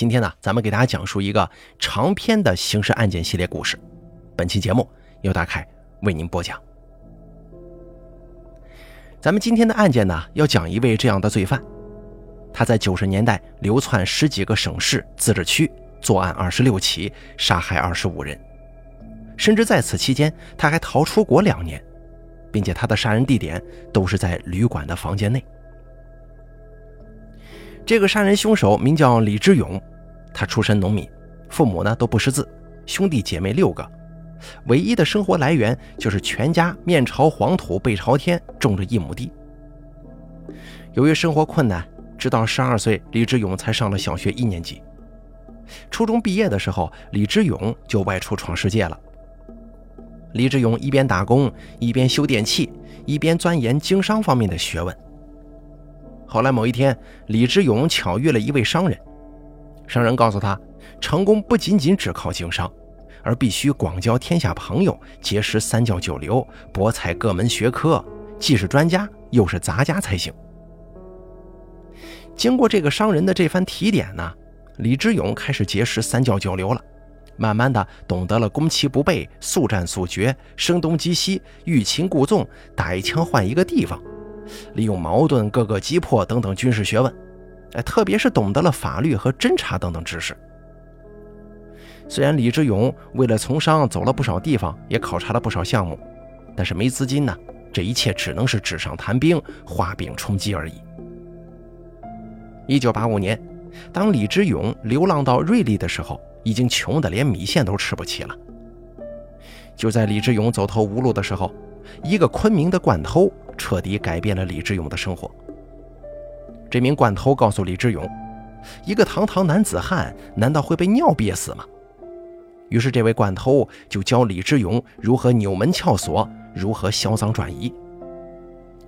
今天呢，咱们给大家讲述一个长篇的刑事案件系列故事。本期节目由大凯为您播讲。咱们今天的案件呢，要讲一位这样的罪犯，他在九十年代流窜十几个省市自治区，作案二十六起，杀害二十五人，甚至在此期间他还逃出国两年，并且他的杀人地点都是在旅馆的房间内。这个杀人凶手名叫李志勇，他出身农民，父母呢都不识字，兄弟姐妹六个，唯一的生活来源就是全家面朝黄土背朝天种着一亩地。由于生活困难，直到十二岁，李志勇才上了小学一年级。初中毕业的时候，李志勇就外出闯世界了。李志勇一边打工，一边修电器，一边钻研经商方面的学问。后来某一天，李志勇巧遇了一位商人。商人告诉他，成功不仅仅只靠经商，而必须广交天下朋友，结识三教九流，博采各门学科，既是专家又是杂家才行。经过这个商人的这番提点呢，李之勇开始结识三教九流了，慢慢的懂得了攻其不备、速战速决、声东击西、欲擒故纵、打一枪换一个地方。利用矛盾各个击破等等军事学问，哎，特别是懂得了法律和侦查等等知识。虽然李志勇为了从商走了不少地方，也考察了不少项目，但是没资金呢，这一切只能是纸上谈兵、画饼充饥而已。一九八五年，当李志勇流浪到瑞丽的时候，已经穷得连米线都吃不起了。就在李志勇走投无路的时候，一个昆明的惯偷。彻底改变了李志勇的生活。这名惯偷告诉李志勇：“一个堂堂男子汉，难道会被尿憋死吗？”于是，这位惯偷就教李志勇如何扭门撬锁，如何销赃转移。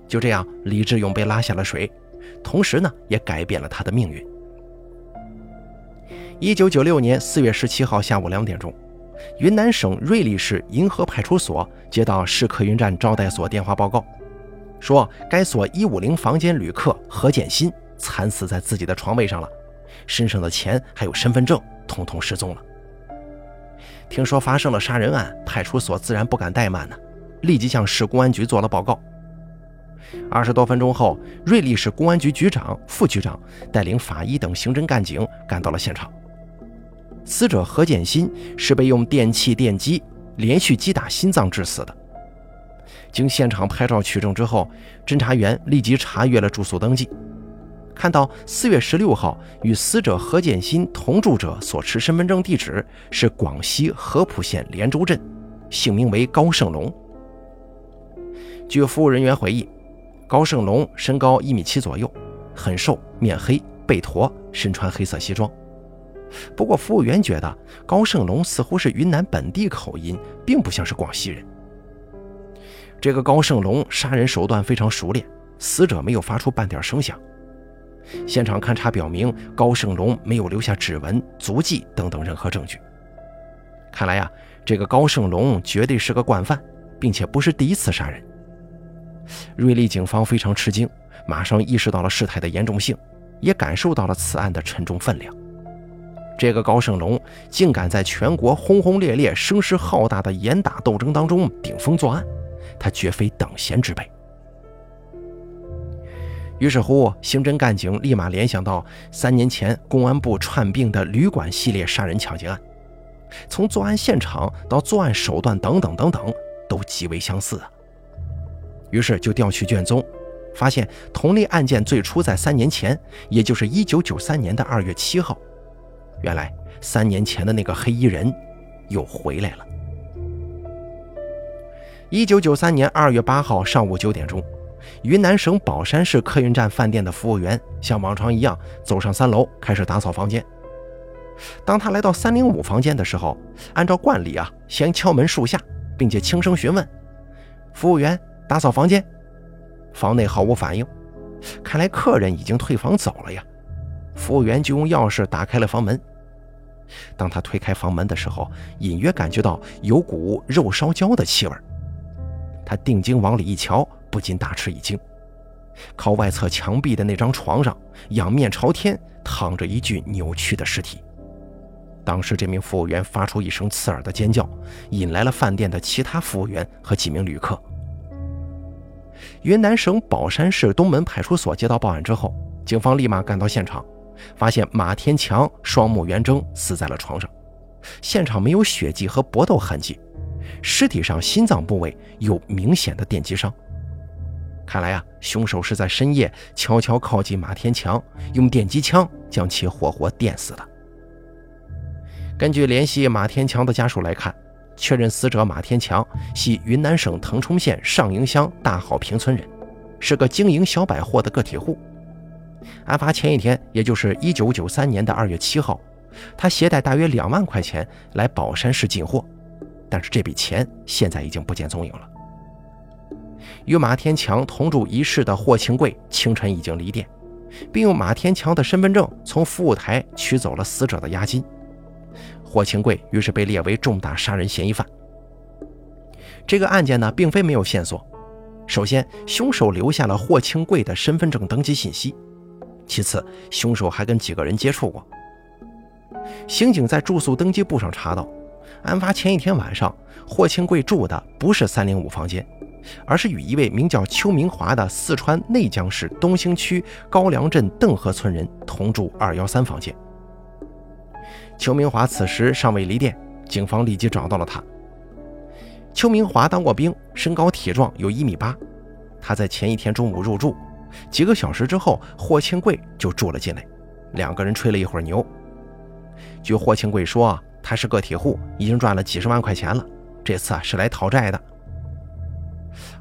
就这样，李志勇被拉下了水，同时呢，也改变了他的命运。一九九六年四月十七号下午两点钟，云南省瑞丽市银河派出所接到市客运站招待所电话报告。说该所一五零房间旅客何建新惨死在自己的床位上了，身上的钱还有身份证统统失踪了。听说发生了杀人案，派出所自然不敢怠慢呢，立即向市公安局做了报告。二十多分钟后，瑞丽市公安局局长、副局长带领法医等刑侦干警赶到了现场。死者何建新是被用电器电击连续击打心脏致死的。经现场拍照取证之后，侦查员立即查阅了住宿登记，看到四月十六号与死者何建新同住者所持身份证地址是广西合浦县连州镇，姓名为高胜龙。据服务人员回忆，高胜龙身高一米七左右，很瘦，面黑，背驼，身穿黑色西装。不过服务员觉得高胜龙似乎是云南本地口音，并不像是广西人。这个高胜龙杀人手段非常熟练，死者没有发出半点声响。现场勘查表明，高胜龙没有留下指纹、足迹等等任何证据。看来呀，这个高胜龙绝对是个惯犯，并且不是第一次杀人。瑞丽警方非常吃惊，马上意识到了事态的严重性，也感受到了此案的沉重分量。这个高胜龙竟敢在全国轰轰烈烈、声势浩大的严打斗争当中顶风作案！他绝非等闲之辈。于是乎，刑侦干警立马联想到三年前公安部串并的旅馆系列杀人抢劫案，从作案现场到作案手段等等等等，都极为相似啊。于是就调取卷宗，发现同类案件最初在三年前，也就是一九九三年的二月七号，原来三年前的那个黑衣人又回来了。一九九三年二月八号上午九点钟，云南省保山市客运站饭店的服务员像往常一样走上三楼，开始打扫房间。当他来到三零五房间的时候，按照惯例啊，先敲门数下，并且轻声询问：“服务员，打扫房间。”房内毫无反应，看来客人已经退房走了呀。服务员就用钥匙打开了房门。当他推开房门的时候，隐约感觉到有股肉烧焦的气味。他定睛往里一瞧，不禁大吃一惊。靠外侧墙壁的那张床上，仰面朝天躺着一具扭曲的尸体。当时，这名服务员发出一声刺耳的尖叫，引来了饭店的其他服务员和几名旅客。云南省保山市东门派出所接到报案之后，警方立马赶到现场，发现马天强双目圆睁，死在了床上，现场没有血迹和搏斗痕迹，尸体上心脏部位有明显的电击伤。看来啊，凶手是在深夜悄悄靠近马天强，用电击枪将其活活电死的。根据联系马天强的家属来看，确认死者马天强系云南省腾冲县上营乡大好坪村人，是个经营小百货的个体户。案发前一天，也就是一九九三年的二月七号，他携带大约两万块钱来宝山市进货，但是这笔钱现在已经不见踪影了。与马天强同住一室的霍庆贵清晨已经离店，并用马天强的身份证从服务台取走了死者的押金。霍清贵于是被列为重大杀人嫌疑犯。这个案件呢，并非没有线索。首先，凶手留下了霍清贵的身份证登记信息；其次，凶手还跟几个人接触过。刑警在住宿登记簿上查到，案发前一天晚上，霍清贵住的不是三零五房间，而是与一位名叫邱明华的四川内江市东兴区高梁镇邓河村人同住二幺三房间。邱明华此时尚未离店，警方立即找到了他。邱明华当过兵，身高体壮，有一米八。他在前一天中午入住，几个小时之后，霍庆贵就住了进来，两个人吹了一会儿牛。据霍庆贵说，他是个体户，已经赚了几十万块钱了，这次啊是来讨债的。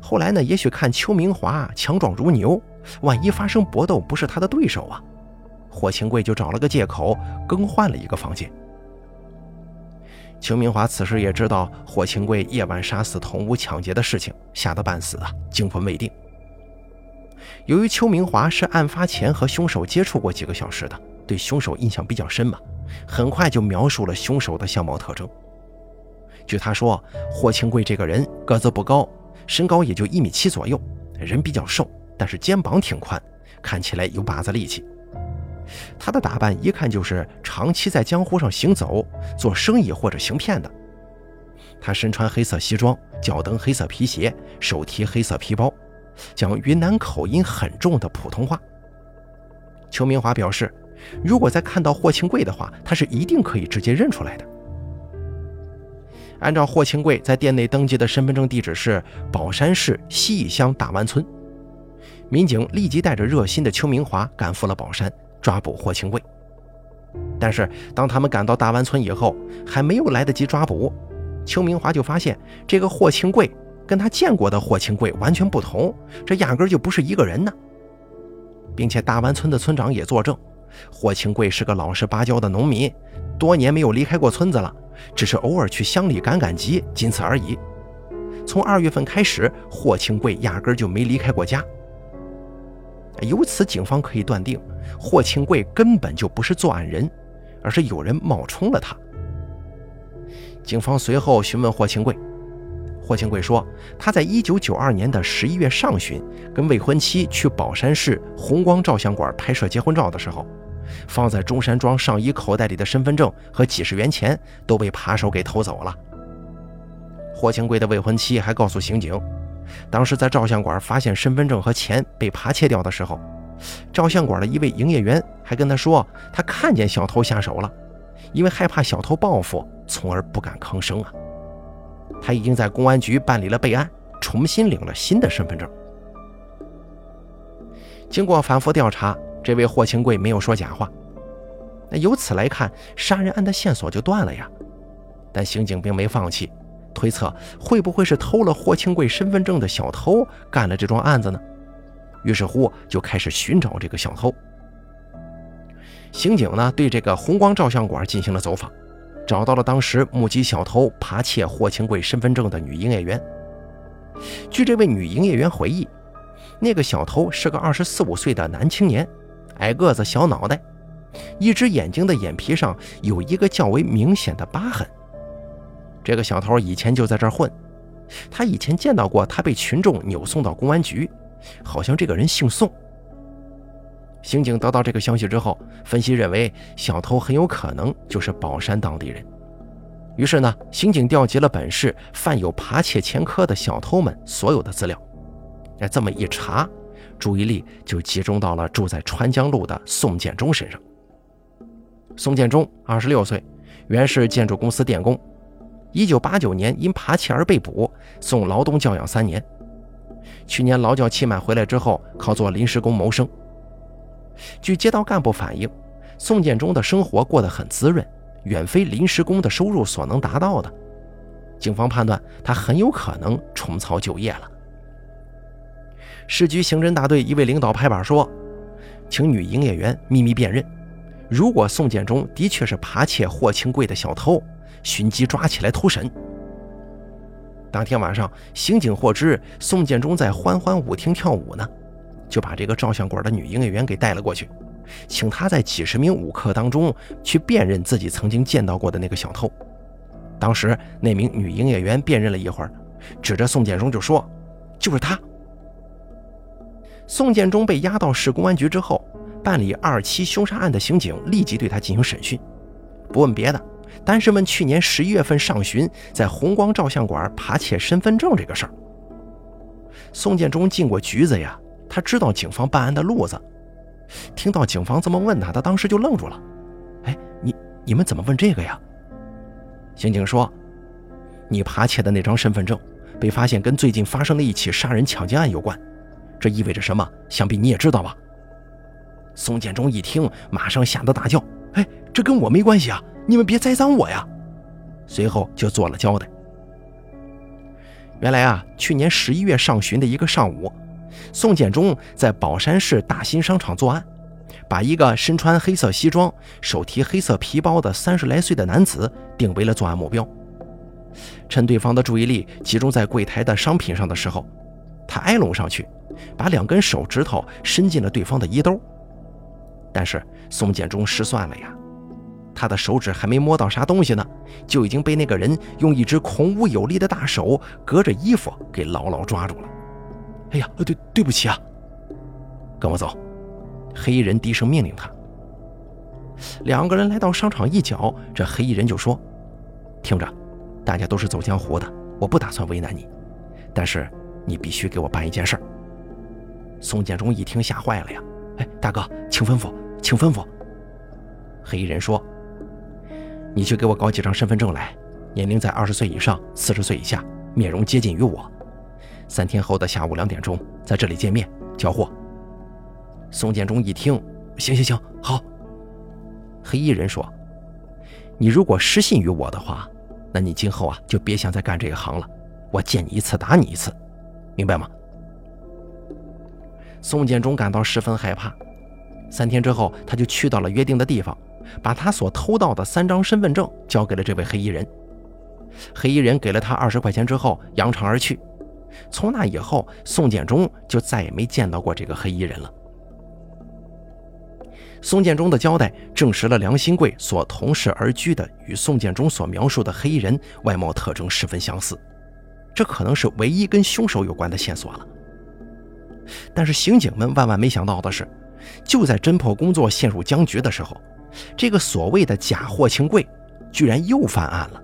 后来呢，也许看邱明华强壮如牛，万一发生搏斗，不是他的对手啊。霍清贵就找了个借口更换了一个房间。邱明华此时也知道霍清贵夜晚杀死同屋抢劫的事情，吓得半死啊，惊魂未定。由于邱明华是案发前和凶手接触过几个小时的，对凶手印象比较深嘛，很快就描述了凶手的相貌特征。据他说，霍清贵这个人个子不高，身高也就一米七左右，人比较瘦，但是肩膀挺宽，看起来有把子力气。他的打扮一看就是长期在江湖上行走、做生意或者行骗的。他身穿黑色西装，脚蹬黑色皮鞋，手提黑色皮包，讲云南口音很重的普通话。邱明华表示，如果再看到霍庆贵的话，他是一定可以直接认出来的。按照霍庆贵在店内登记的身份证地址是宝山市西义乡大湾村，民警立即带着热心的邱明华赶赴了宝山。抓捕霍清贵，但是当他们赶到大湾村以后，还没有来得及抓捕，邱明华就发现这个霍清贵跟他见过的霍清贵完全不同，这压根就不是一个人呢。并且大湾村的村长也作证，霍清贵是个老实巴交的农民，多年没有离开过村子了，只是偶尔去乡里赶赶集，仅此而已。从二月份开始，霍清贵压根就没离开过家。由此，警方可以断定，霍清贵根本就不是作案人，而是有人冒充了他。警方随后询问霍清贵，霍清贵说，他在一九九二年的十一月上旬，跟未婚妻去宝山市红光照相馆拍摄结婚照的时候，放在中山装上衣口袋里的身份证和几十元钱都被扒手给偷走了。霍清贵的未婚妻还告诉刑警。当时在照相馆发现身份证和钱被扒窃掉的时候，照相馆的一位营业员还跟他说，他看见小偷下手了，因为害怕小偷报复，从而不敢吭声啊。他已经在公安局办理了备案，重新领了新的身份证。经过反复调查，这位霍清贵没有说假话。那由此来看，杀人案的线索就断了呀。但刑警并没放弃。推测会不会是偷了霍清贵身份证的小偷干了这桩案子呢？于是乎就开始寻找这个小偷。刑警呢对这个红光照相馆进行了走访，找到了当时目击小偷扒窃霍清贵身份证的女营业员。据这位女营业员回忆，那个小偷是个二十四五岁的男青年，矮个子、小脑袋，一只眼睛的眼皮上有一个较为明显的疤痕。这个小偷以前就在这混，他以前见到过他被群众扭送到公安局，好像这个人姓宋。刑警得到这个消息之后，分析认为小偷很有可能就是宝山当地人。于是呢，刑警调集了本市犯有扒窃前科的小偷们所有的资料。哎，这么一查，注意力就集中到了住在川江路的宋建中身上。宋建中，二十六岁，原是建筑公司电工。一九八九年因扒窃而被捕，送劳动教养三年。去年劳教期满回来之后，靠做临时工谋生。据街道干部反映，宋建中的生活过得很滋润，远非临时工的收入所能达到的。警方判断他很有可能重操旧业了。市局刑侦大队一位领导拍板说：“请女营业员秘密辨认，如果宋建中的确是扒窃霍清贵的小偷，寻机抓起来突审。”当天晚上，刑警获知宋建中在欢欢舞厅跳舞呢，就把这个照相馆的女营业员给带了过去，请她在几十名舞客当中去辨认自己曾经见到过的那个小偷。当时那名女营业员辨认了一会儿，指着宋建中就说：“就是他。”宋建中被押到市公安局之后，办理二七凶杀案的刑警立即对他进行审讯，不问别的。单是问去年十一月份上旬在红光照相馆扒窃身份证这个事儿，宋建中进过局子呀，他知道警方办案的路子。听到警方这么问他，他当时就愣住了。哎，你你们怎么问这个呀？刑警说：“你扒窃的那张身份证被发现跟最近发生的一起杀人抢劫案有关，这意味着什么？想必你也知道吧？”宋建中一听，马上吓得大叫：“哎，这跟我没关系啊！”你们别栽赃我呀！随后就做了交代。原来啊，去年十一月上旬的一个上午，宋建中在宝山市大新商场作案，把一个身穿黑色西装、手提黑色皮包的三十来岁的男子定为了作案目标。趁对方的注意力集中在柜台的商品上的时候，他挨拢上去，把两根手指头伸进了对方的衣兜。但是宋建忠失算了呀！他的手指还没摸到啥东西呢，就已经被那个人用一只孔武有力的大手隔着衣服给牢牢抓住了。哎呀，对对不起啊！跟我走。黑衣人低声命令他。两个人来到商场一角，这黑衣人就说：“听着，大家都是走江湖的，我不打算为难你，但是你必须给我办一件事儿。”宋建中一听吓坏了呀！哎，大哥，请吩咐，请吩咐。黑衣人说。你去给我搞几张身份证来，年龄在二十岁以上，四十岁以下，面容接近于我。三天后的下午两点钟，在这里见面交货。宋建中一听，行行行，好。黑衣人说：“你如果失信于我的话，那你今后啊就别想再干这一行了。我见你一次打你一次，明白吗？”宋建中感到十分害怕。三天之后，他就去到了约定的地方。把他所偷到的三张身份证交给了这位黑衣人，黑衣人给了他二十块钱之后扬长而去。从那以后，宋建中就再也没见到过这个黑衣人了。宋建中的交代证实了梁新贵所同室而居的与宋建中所描述的黑衣人外貌特征十分相似，这可能是唯一跟凶手有关的线索了。但是刑警们万万没想到的是，就在侦破工作陷入僵局的时候。这个所谓的假货清柜，居然又犯案了。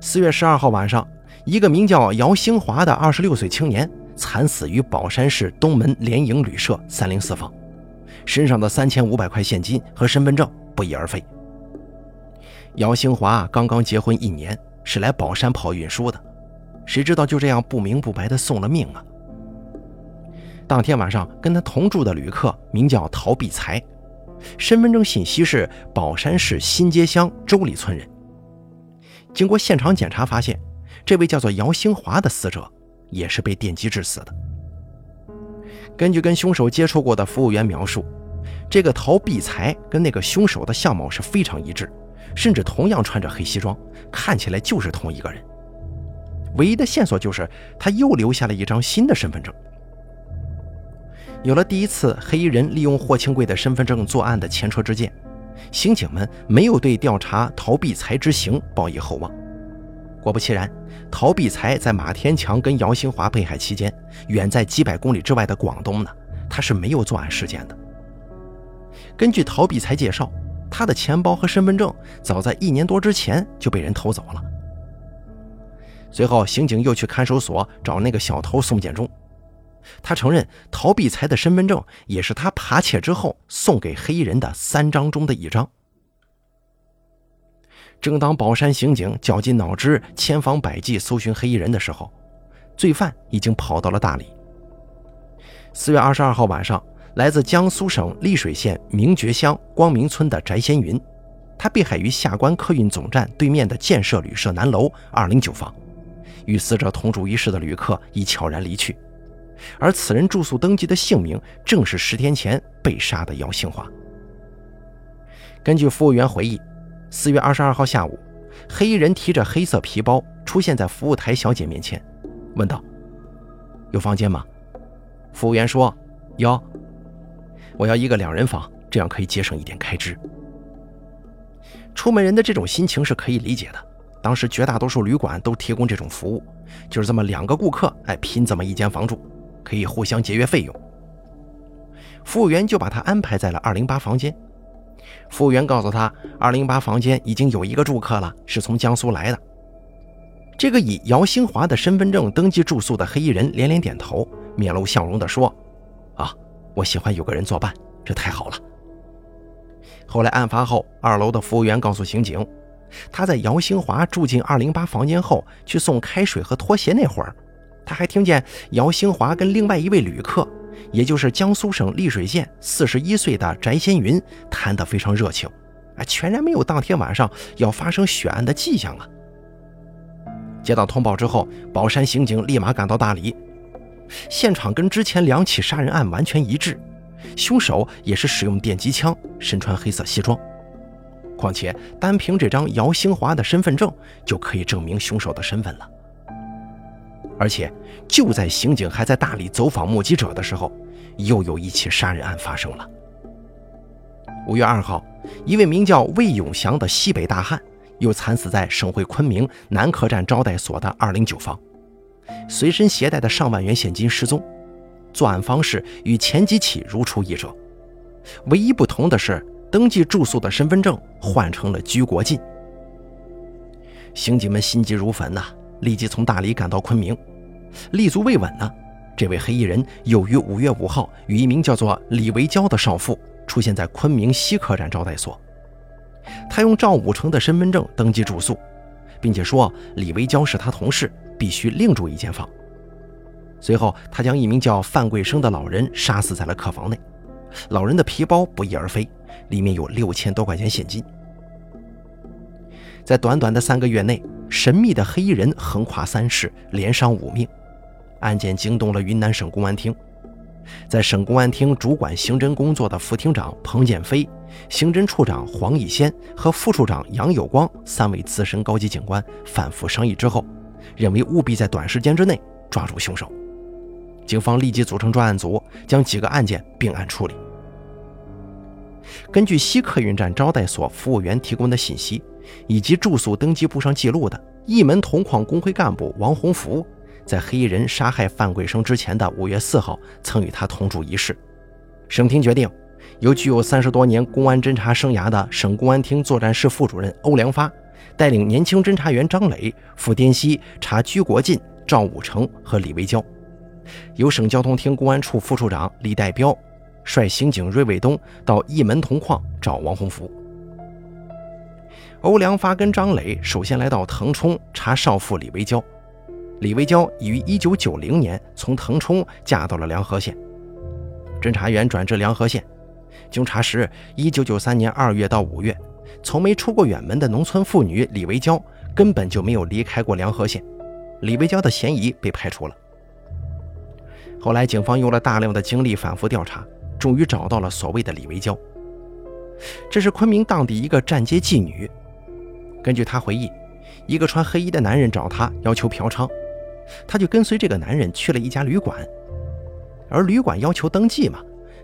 四月十二号晚上，一个名叫姚兴华的二十六岁青年惨死于宝山市东门联营旅社三零四房，身上的三千五百块现金和身份证不翼而飞。姚兴华刚刚结婚一年，是来宝山跑运输的，谁知道就这样不明不白的送了命啊！当天晚上，跟他同住的旅客名叫陶必才。身份证信息是宝山市新街乡周里村人。经过现场检查，发现这位叫做姚兴华的死者也是被电击致死的。根据跟凶手接触过的服务员描述，这个陶必才跟那个凶手的相貌是非常一致，甚至同样穿着黑西装，看起来就是同一个人。唯一的线索就是他又留下了一张新的身份证。有了第一次黑衣人利用霍清贵的身份证作案的前车之鉴，刑警们没有对调查陶必才之行抱以厚望。果不其然，陶必才在马天强跟姚兴华被害期间，远在几百公里之外的广东呢，他是没有作案时间的。根据陶碧才介绍，他的钱包和身份证早在一年多之前就被人偷走了。随后，刑警又去看守所找那个小偷宋建忠，他承认陶碧才的身份证也是他扒窃之后送给黑衣人的三张中的一张。正当宝山刑警绞尽脑汁、千方百计搜寻黑衣人的时候，罪犯已经跑到了大理。四月二十二号晚上，来自江苏省溧水县明觉乡光明村的翟先云，他被害于下关客运总站对面的建设旅社南楼二零九房。与死者同住一室的旅客已悄然离去，而此人住宿登记的姓名正是十天前被杀的姚兴华。根据服务员回忆。四月二十二号下午，黑衣人提着黑色皮包出现在服务台小姐面前，问道：“有房间吗？”服务员说：“有。”我要一个两人房，这样可以节省一点开支。出门人的这种心情是可以理解的。当时绝大多数旅馆都提供这种服务，就是这么两个顾客，哎，拼这么一间房住，可以互相节约费用。服务员就把他安排在了二零八房间。服务员告诉他，二零八房间已经有一个住客了，是从江苏来的。这个以姚兴华的身份证登记住宿的黑衣人连连点头，面露笑容地说：“啊，我喜欢有个人作伴，这太好了。”后来案发后，二楼的服务员告诉刑警，他在姚兴华住进二零八房间后，去送开水和拖鞋那会儿，他还听见姚兴华跟另外一位旅客。也就是江苏省溧水县四十一岁的翟先云谈得非常热情，哎，全然没有当天晚上要发生血案的迹象啊！接到通报之后，宝山刑警立马赶到大理，现场跟之前两起杀人案完全一致，凶手也是使用电击枪，身穿黑色西装。况且单凭这张姚兴华的身份证就可以证明凶手的身份了。而且，就在刑警还在大理走访目击者的时候，又有一起杀人案发生了。五月二号，一位名叫魏永祥的西北大汉又惨死在省会昆明南客站招待所的二零九房，随身携带的上万元现金失踪，作案方式与前几起如出一辙，唯一不同的是，登记住宿的身份证换成了居国进。刑警们心急如焚呐。立即从大理赶到昆明，立足未稳呢。这位黑衣人又于五月五号与一名叫做李维娇的少妇出现在昆明西客站招待所。他用赵武成的身份证登记住宿，并且说李维娇是他同事，必须另住一间房。随后，他将一名叫范贵生的老人杀死在了客房内。老人的皮包不翼而飞，里面有六千多块钱现金。在短短的三个月内。神秘的黑衣人横跨三市，连伤五命，案件惊动了云南省公安厅。在省公安厅主管刑侦工作的副厅长彭建飞、刑侦处长黄义先和副处长杨有光三位资深高级警官反复商议之后，认为务必在短时间之内抓住凶手。警方立即组成专案组，将几个案件并案处理。根据西客运站招待所服务员提供的信息。以及住宿登记簿上记录的一门铜矿工会干部王洪福，在黑衣人杀害范桂生之前的五月四号，曾与他同住一室。省厅决定，由具有三十多年公安侦查生涯的省公安厅作战室副主任欧良发，带领年轻侦查员张磊赴滇西查居国进、赵武成和李维娇；由省交通厅公安处副处长李代彪率刑警芮卫东到一门铜矿找王洪福。欧良发跟张磊首先来到腾冲查少妇李维娇。李维娇已于1990年从腾冲嫁到了梁河县。侦查员转至梁河县，经查实，1993年2月到5月，从没出过远门的农村妇女李维娇根本就没有离开过梁河县。李维娇的嫌疑被排除了。后来，警方用了大量的精力反复调查，终于找到了所谓的李维娇。这是昆明当地一个站街妓女。根据她回忆，一个穿黑衣的男人找她要求嫖娼，她就跟随这个男人去了一家旅馆，而旅馆要求登记嘛，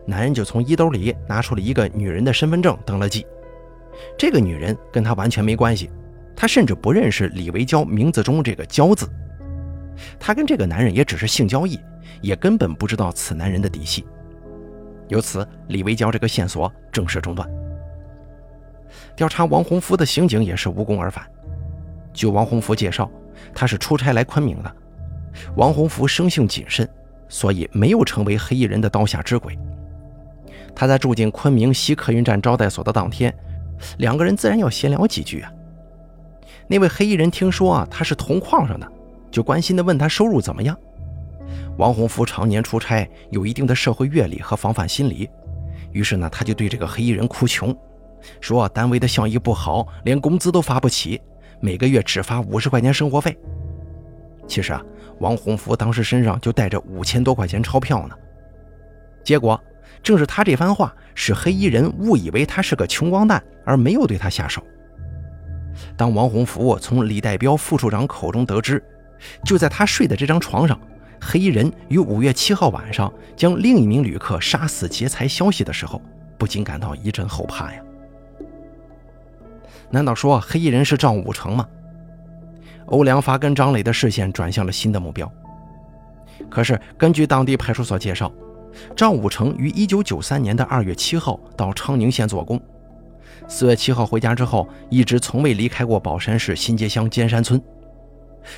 男人就从衣兜里拿出了一个女人的身份证登了记。这个女人跟他完全没关系，他甚至不认识李维娇名字中这个“娇”字，他跟这个男人也只是性交易，也根本不知道此男人的底细。由此，李维娇这个线索正式中断。调查王洪福的刑警也是无功而返。据王洪福介绍，他是出差来昆明的。王洪福生性谨慎，所以没有成为黑衣人的刀下之鬼。他在住进昆明西客运站招待所的当天，两个人自然要闲聊几句啊。那位黑衣人听说啊他是铜矿上的，就关心地问他收入怎么样。王洪福常年出差，有一定的社会阅历和防范心理，于是呢，他就对这个黑衣人哭穷，说单位的效益不好，连工资都发不起，每个月只发五十块钱生活费。其实啊，王洪福当时身上就带着五千多块钱钞票呢。结果，正是他这番话，使黑衣人误以为他是个穷光蛋，而没有对他下手。当王洪福从李代彪副处长口中得知，就在他睡的这张床上。黑衣人于五月七号晚上将另一名旅客杀死劫财消息的时候，不禁感到一阵后怕呀。难道说黑衣人是赵武成吗？欧良发跟张磊的视线转向了新的目标。可是根据当地派出所介绍，赵武成于一九九三年的二月七号到昌宁县做工，四月七号回家之后，一直从未离开过宝山市新街乡尖山村。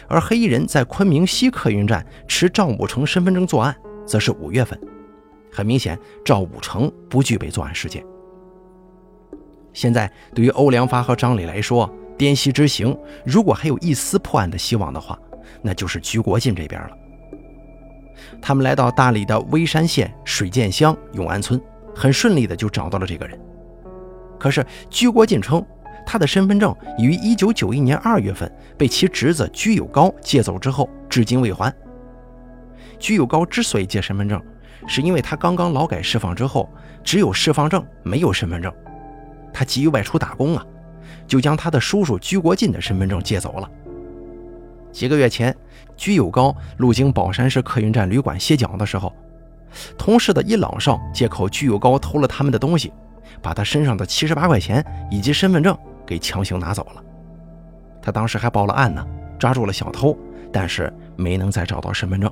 而黑衣人在昆明西客运站持赵武成身份证作案，则是五月份。很明显，赵武成不具备作案时间。现在，对于欧良发和张磊来说，滇西之行如果还有一丝破案的希望的话，那就是居国进这边了。他们来到大理的微山县水涧乡永安村，很顺利的就找到了这个人。可是，居国进称。他的身份证已于1991年2月份被其侄子居有高借走之后，至今未还。居有高之所以借身份证，是因为他刚刚劳改释放之后，只有释放证没有身份证，他急于外出打工啊，就将他的叔叔居国进的身份证借走了。几个月前，居有高路经宝山市客运站旅馆歇脚的时候，同事的一老少借口居有高偷了他们的东西，把他身上的七十八块钱以及身份证。给强行拿走了，他当时还报了案呢，抓住了小偷，但是没能再找到身份证。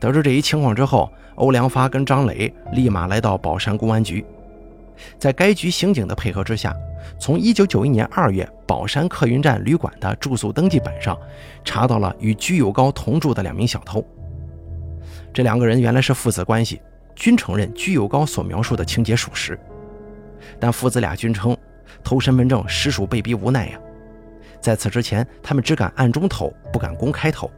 得知这一情况之后，欧良发跟张磊立马来到宝山公安局，在该局刑警的配合之下，从1991年2月宝山客运站旅馆的住宿登记本上查到了与居有高同住的两名小偷。这两个人原来是父子关系，均承认居有高所描述的情节属实，但父子俩均称。偷身份证实属被逼无奈呀！在此之前，他们只敢暗中偷，不敢公开偷。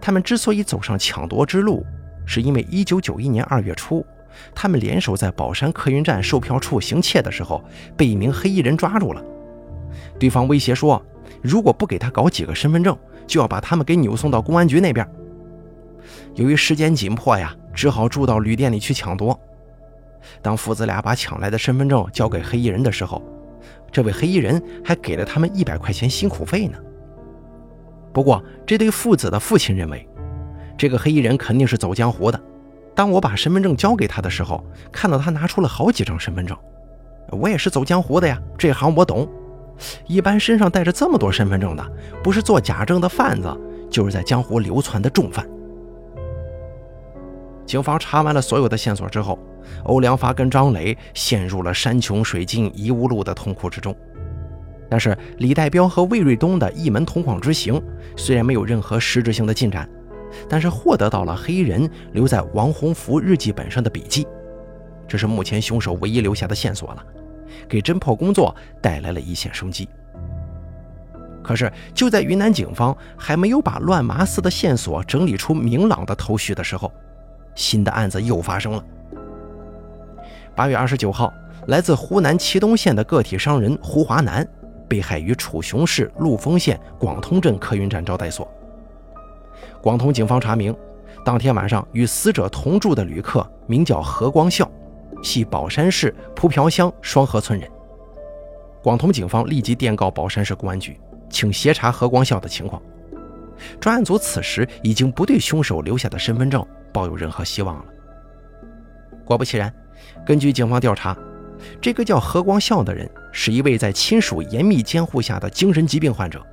他们之所以走上抢夺之路，是因为1991年2月初，他们联手在宝山客运站售票处行窃的时候，被一名黑衣人抓住了。对方威胁说，如果不给他搞几个身份证，就要把他们给扭送到公安局那边。由于时间紧迫呀，只好住到旅店里去抢夺。当父子俩把抢来的身份证交给黑衣人的时候，这位黑衣人还给了他们一百块钱辛苦费呢。不过，这对父子的父亲认为，这个黑衣人肯定是走江湖的。当我把身份证交给他的时候，看到他拿出了好几张身份证。我也是走江湖的呀，这行我懂。一般身上带着这么多身份证的，不是做假证的贩子，就是在江湖流窜的重犯。警方查完了所有的线索之后。欧良发跟张磊陷入了山穷水尽疑无路的痛苦之中。但是李代彪和魏瑞东的一门同框之行虽然没有任何实质性的进展，但是获得到了黑人留在王洪福日记本上的笔记，这是目前凶手唯一留下的线索了，给侦破工作带来了一线生机。可是就在云南警方还没有把乱麻似的线索整理出明朗的头绪的时候，新的案子又发生了。八月二十九号，来自湖南祁东县的个体商人胡华南被害于楚雄市陆丰县广通镇客运站招待所。广通警方查明，当天晚上与死者同住的旅客名叫何光孝，系宝山市蒲瓢乡双河村人。广通警方立即电告宝山市公安局，请协查何光孝的情况。专案组此时已经不对凶手留下的身份证抱有任何希望了。果不其然。根据警方调查，这个叫何光孝的人是一位在亲属严密监护下的精神疾病患者。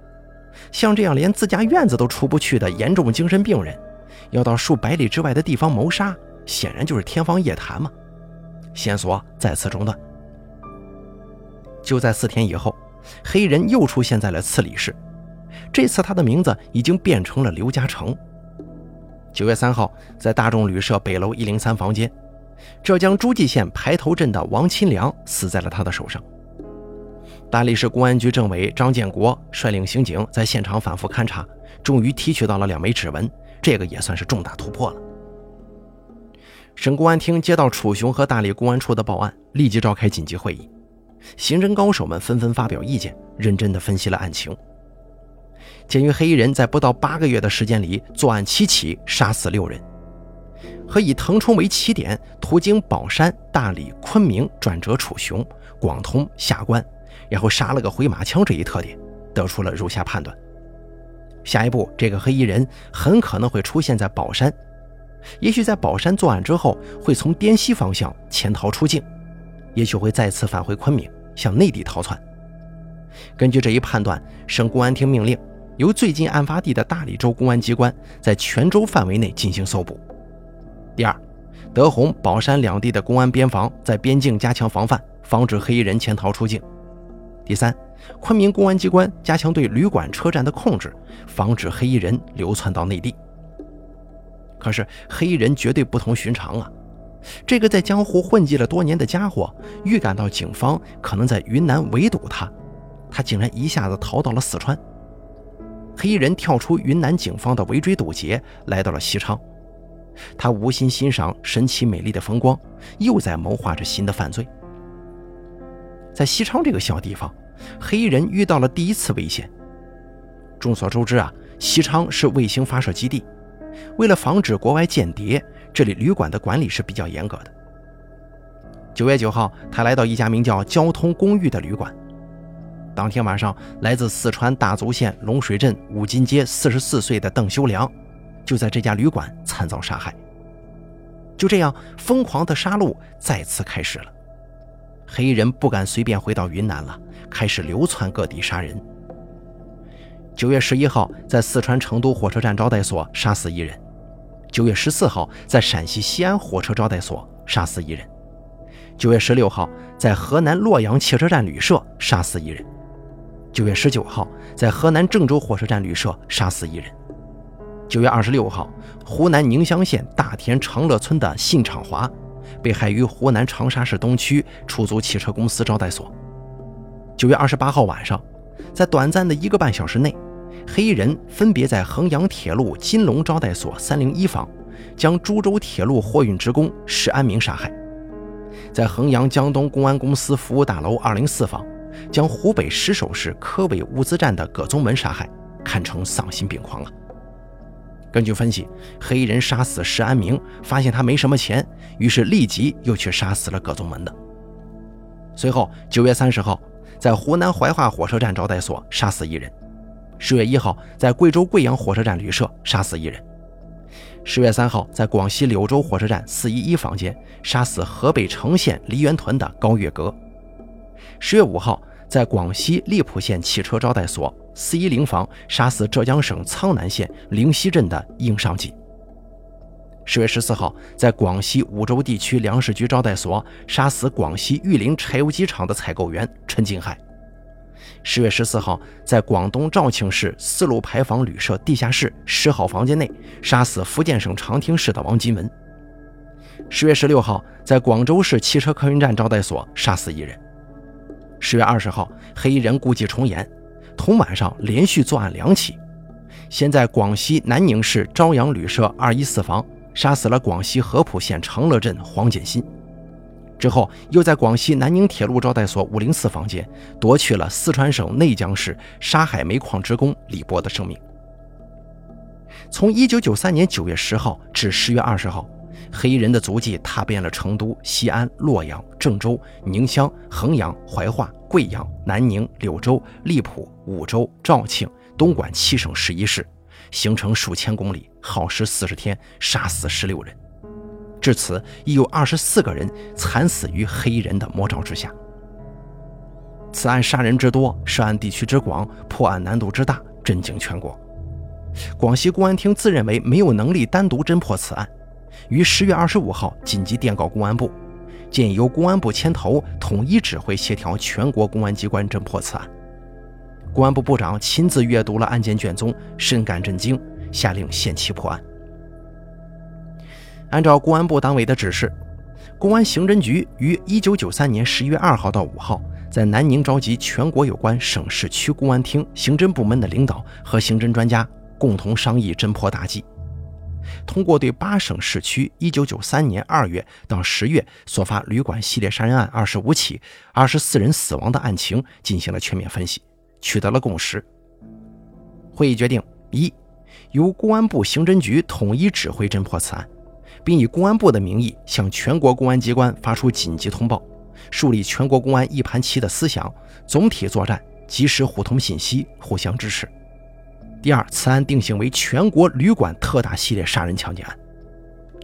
像这样连自家院子都出不去的严重精神病人，要到数百里之外的地方谋杀，显然就是天方夜谭嘛，线索再次中断。就在四天以后，黑人又出现在了次里市，这次他的名字已经变成了刘嘉诚。九月三号，在大众旅社北楼一零三房间，浙江诸暨县排头镇的王钦良死在了他的手上。大理市公安局政委张建国率领刑警在现场反复勘查，终于提取到了两枚指纹，这个也算是重大突破了。省公安厅接到楚雄和大理公安处的报案，立即召开紧急会议。刑侦高手们纷纷发表意见，认真地分析了案情。鉴于黑衣人在不到八个月的时间里作案七起，杀死六人，和以腾冲为起点，途经宝山、大理、昆明，转折楚雄、广通、下关，然后杀了个回马枪这一特点，得出了如下判断：下一步，这个黑衣人很可能会出现在宝山，也许在宝山作案之后，会从滇西方向潜逃出境。也许会再次返回昆明，向内地逃窜。根据这一判断，省公安厅命令由最近案发地的大理州公安机关在全州范围内进行搜捕。第二，德宏、宝山两地的公安边防在边境加强防范，防止黑衣人潜逃出境。第三，昆明公安机关加强对旅馆、车站的控制，防止黑衣人流窜到内地。可是，黑衣人绝对不同寻常啊！这个在江湖混迹了多年的家伙，预感到警方可能在云南围堵他，他竟然一下子逃到了四川。黑衣人跳出云南警方的围追堵截，来到了西昌。他无心欣赏神奇美丽的风光，又在谋划着新的犯罪。在西昌这个小地方，黑衣人遇到了第一次危险。众所周知啊，西昌是卫星发射基地，为了防止国外间谍。这里旅馆的管理是比较严格的。九月九号，他来到一家名叫“交通公寓”的旅馆。当天晚上，来自四川大足县龙水镇五金街四十四岁的邓修良，就在这家旅馆惨遭杀害。就这样，疯狂的杀戮再次开始了。黑衣人不敢随便回到云南了，开始流窜各地杀人。九月十一号，在四川成都火车站招待所杀死一人。九月十四号，在陕西西安火车招待所杀死一人；九月十六号，在河南洛阳汽车站旅社杀死一人；九月十九号，在河南郑州火车站旅社杀死一人；九月二十六号，湖南宁乡县大田长乐村的信长华被害于湖南长沙市东区出租汽车公司招待所；九月二十八号晚上，在短暂的一个半小时内。黑衣人分别在衡阳铁路金龙招待所三零一房，将株洲铁路货运职工石安明杀害；在衡阳江东公安公司服务大楼二零四房，将湖北石首市科委物资站的葛宗文杀害，堪称丧心病狂啊！根据分析，黑衣人杀死石安明，发现他没什么钱，于是立即又去杀死了葛宗文的。随后，九月三十号，在湖南怀化火车站招待所杀死一人。十月一号，在贵州贵阳火车站旅社杀死一人；十月三号，在广西柳州火车站四一一房间杀死河北成县梨园屯的高月阁；十月五号，在广西荔浦县汽车招待所四一零房杀死浙江省苍南县灵溪镇的应尚锦；十月十四号，在广西梧州地区粮食局招待所杀死广西玉林柴油机厂的采购员陈金海。十月十四号，在广东肇庆市四路牌坊旅社地下室十号房间内杀死福建省长汀市的王金文。十月十六号，在广州市汽车客运站招待所杀死一人。十月二十号，黑衣人故伎重演，同晚上连续作案两起，先在广西南宁市朝阳旅社二一四房杀死了广西合浦县长乐镇黄建新。之后，又在广西南宁铁路招待所五零四房间夺去了四川省内江市沙海煤矿职工李波的生命。从一九九三年九月十号至十月二十号，黑衣人的足迹踏遍了成都、西安、洛阳、郑州、宁乡、衡阳、怀化、贵阳、南宁、柳州、荔浦、梧州、肇庆、东莞七省十一市，行程数千公里，耗时四十天，杀死十六人。至此，已有二十四个人惨死于黑衣人的魔爪之下。此案杀人之多，涉案地区之广，破案难度之大，震惊全国。广西公安厅自认为没有能力单独侦破此案，于十月二十五号紧急电告公安部，建议由公安部牵头统一指挥协调全国公安机关侦破此案。公安部部长亲自阅读了案件卷宗，深感震惊，下令限期破案。按照公安部党委的指示，公安刑侦局于一九九三年十一月二号到五号在南宁召集全国有关省市区公安厅刑侦部门的领导和刑侦专家，共同商议侦破大计。通过对八省市区一九九三年二月到十月所发旅馆系列杀人案二十五起、二十四人死亡的案情进行了全面分析，取得了共识。会议决定：一，由公安部刑侦局统一指挥侦破此案。并以公安部的名义向全国公安机关发出紧急通报，树立全国公安一盘棋的思想，总体作战，及时互通信息，互相支持。第二，此案定性为全国旅馆特大系列杀人抢劫案。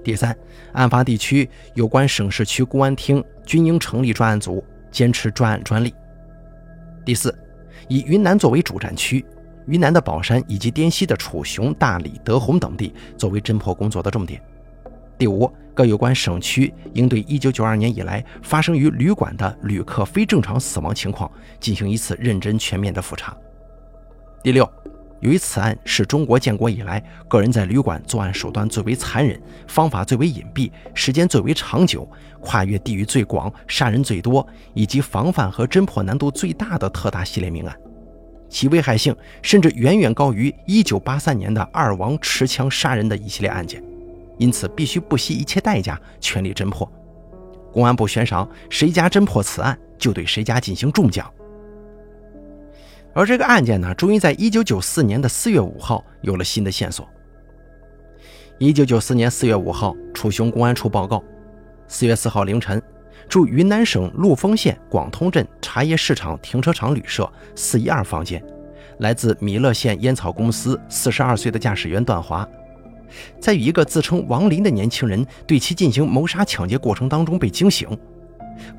第三，案发地区有关省市区公安厅均应成立专案组，坚持专案专利。第四，以云南作为主战区，云南的保山以及滇西的楚雄、大理、德宏等地作为侦破工作的重点。第五，各有关省区应对1992年以来发生于旅馆的旅客非正常死亡情况进行一次认真全面的复查。第六，由于此案是中国建国以来个人在旅馆作案手段最为残忍、方法最为隐蔽、时间最为长久、跨越地域最广、杀人最多以及防范和侦破难度最大的特大系列命案，其危害性甚至远远高于1983年的二王持枪杀人的一系列案件。因此，必须不惜一切代价全力侦破。公安部悬赏，谁家侦破此案，就对谁家进行重奖。而这个案件呢，终于在1994年的4月5号有了新的线索。1994年4月5号，楚雄公安处报告：4月4号凌晨，住云南省陆丰县广通镇茶叶市场停车场旅社412房间，来自米勒县烟草公司42岁的驾驶员段华。在与一个自称王林的年轻人对其进行谋杀抢劫过程当中被惊醒，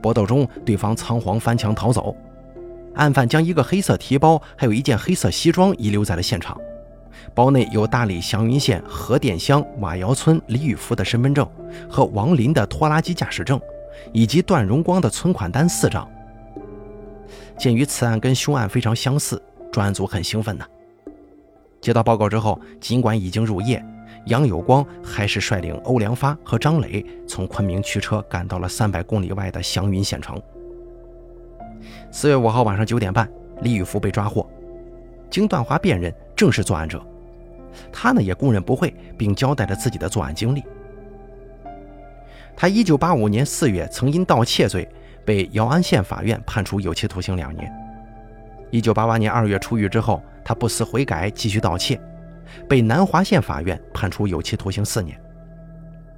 搏斗中对方仓皇翻墙逃走，案犯将一个黑色提包还有一件黑色西装遗留在了现场，包内有大理祥云县河店乡瓦窑村李宇福的身份证和王林的拖拉机驾驶证，以及段荣光的存款单四张。鉴于此案跟凶案非常相似，专案组很兴奋呐。接到报告之后，尽管已经入夜。杨有光还是率领欧良发和张磊从昆明驱车赶到了三百公里外的祥云县城。四月五号晚上九点半，李宇福被抓获，经段华辨认，正是作案者。他呢也供认不讳，并交代了自己的作案经历。他一九八五年四月曾因盗窃罪被姚安县法院判处有期徒刑两年。一九八八年二月出狱之后，他不思悔改，继续盗窃。被南华县法院判处有期徒刑四年。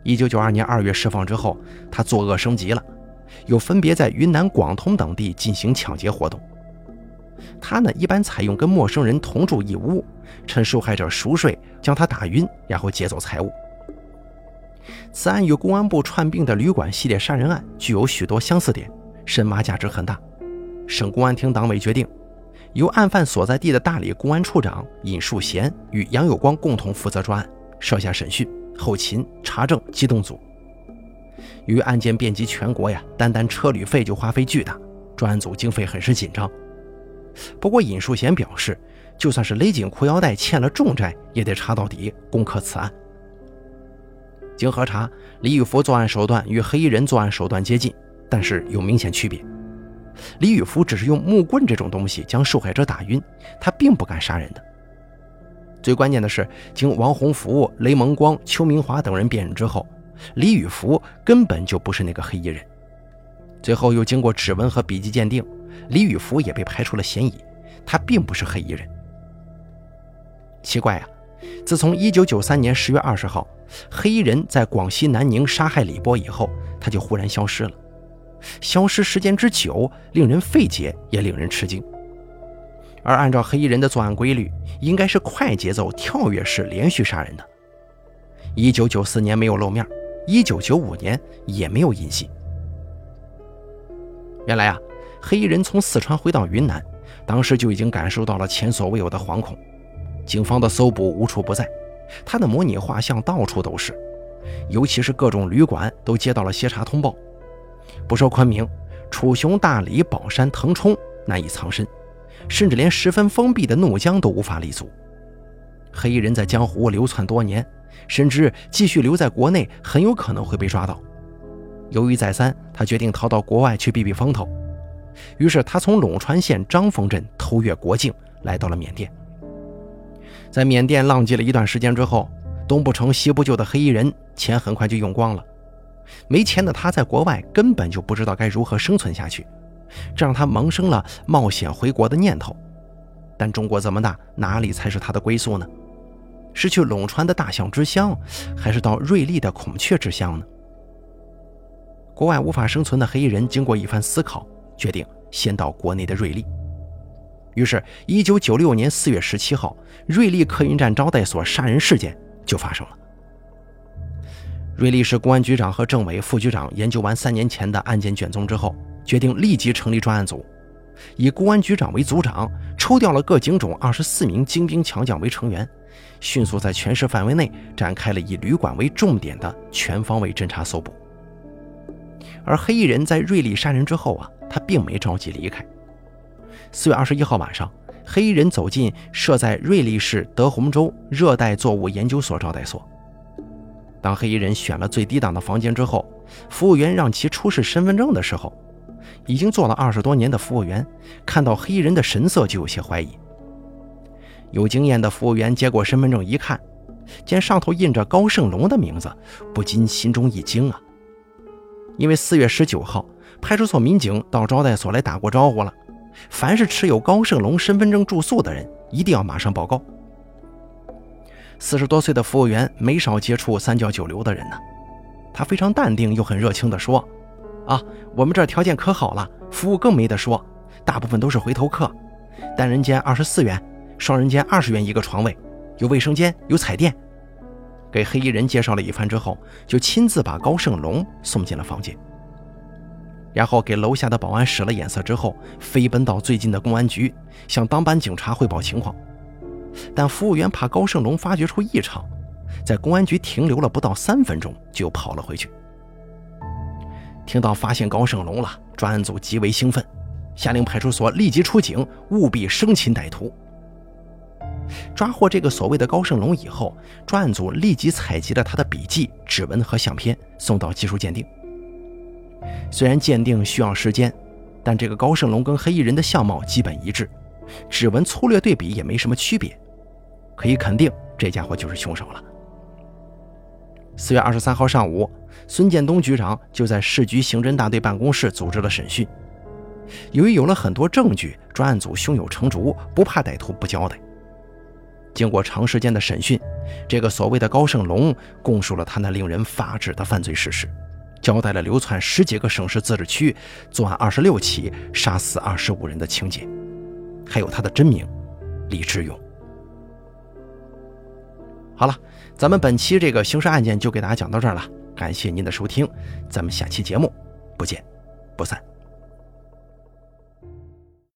一九九二年二月释放之后，他作恶升级了，又分别在云南、广通等地进行抢劫活动。他呢，一般采用跟陌生人同住一屋，趁受害者熟睡，将他打晕，然后劫走财物。此案与公安部串并的旅馆系列杀人案具有许多相似点，深挖价值很大。省公安厅党委决定。由案犯所在地的大理公安处长尹树贤与杨有光共同负责专案，设下审讯、后勤、查证机动组。由于案件遍及全国呀，单单车旅费就花费巨大，专案组经费很是紧张。不过尹树贤表示，就算是勒紧裤腰带欠了重债，也得查到底，攻克此案。经核查，李宇福作案手段与黑衣人作案手段接近，但是有明显区别。李宇福只是用木棍这种东西将受害者打晕，他并不敢杀人的。最关键的是，经王洪福、雷蒙光、邱明华等人辨认之后，李宇福根本就不是那个黑衣人。最后又经过指纹和笔迹鉴定，李宇福也被排除了嫌疑，他并不是黑衣人。奇怪啊，自从1993年10月20号黑衣人在广西南宁杀害李波以后，他就忽然消失了。消失时间之久，令人费解，也令人吃惊。而按照黑衣人的作案规律，应该是快节奏、跳跃式连续杀人的。一九九四年没有露面，一九九五年也没有音信。原来啊，黑衣人从四川回到云南，当时就已经感受到了前所未有的惶恐。警方的搜捕无处不在，他的模拟画像到处都是，尤其是各种旅馆都接到了协查通报，不说昆明，楚雄、大理、宝山、腾冲难以藏身，甚至连十分封闭的怒江都无法立足。黑衣人在江湖流窜多年，深知继续留在国内很有可能会被抓到。犹豫再三，他决定逃到国外去避避风头。于是他从陇川县张峰镇偷越国境，来到了缅甸。在缅甸浪迹了一段时间之后，东不成西不就的黑衣人钱很快就用光了。没钱的他在国外根本就不知道该如何生存下去，这让他萌生了冒险回国的念头。但中国这么大，哪里才是他的归宿呢？是去陇川的大象之乡，还是到瑞丽的孔雀之乡呢？国外无法生存的黑衣人经过一番思考，决定先到国内的瑞丽。于是，1996年4月17号，瑞丽客运站招待所杀人事件就发生了。瑞丽市公安局长和政委副局长研究完三年前的案件卷宗之后，决定立即成立专案组，以公安局长为组长，抽调了各警种二十四名精兵强将为成员，迅速在全市范围内展开了以旅馆为重点的全方位侦查搜捕。而黑衣人在瑞丽杀人之后啊，他并没着急离开。四月二十一号晚上，黑衣人走进设在瑞丽市德宏州热带作物研究所招待所。当黑衣人选了最低档的房间之后，服务员让其出示身份证的时候，已经做了二十多年的服务员看到黑衣人的神色就有些怀疑。有经验的服务员接过身份证一看，见上头印着高胜龙的名字，不禁心中一惊啊。因为四月十九号，派出所民警到招待所来打过招呼了，凡是持有高胜龙身份证住宿的人，一定要马上报告。四十多岁的服务员没少接触三教九流的人呢，他非常淡定又很热情地说：“啊，我们这条件可好了，服务更没得说，大部分都是回头客，单人间二十四元，双人间二十元一个床位，有卫生间，有彩电。”给黑衣人介绍了一番之后，就亲自把高胜龙送进了房间，然后给楼下的保安使了眼色之后，飞奔到最近的公安局，向当班警察汇报情况。但服务员怕高胜龙发觉出异常，在公安局停留了不到三分钟，就跑了回去。听到发现高胜龙了，专案组极为兴奋，下令派出所立即出警，务必生擒歹徒。抓获这个所谓的高胜龙以后，专案组立即采集了他的笔迹、指纹和相片，送到技术鉴定。虽然鉴定需要时间，但这个高胜龙跟黑衣人的相貌基本一致，指纹粗略对比也没什么区别，可以肯定这家伙就是凶手了。四月二十三号上午，孙建东局长就在市局刑侦大队办公室组织了审讯。由于有了很多证据，专案组胸有成竹，不怕歹徒不交代。经过长时间的审讯，这个所谓的高胜龙供述了他那令人发指的犯罪事实，交代了流窜十几个省市自治区、作案二十六起、杀死二十五人的情节，还有他的真名李志勇。好了，咱们本期这个刑事案件就给大家讲到这儿了，感谢您的收听，咱们下期节目不见不散。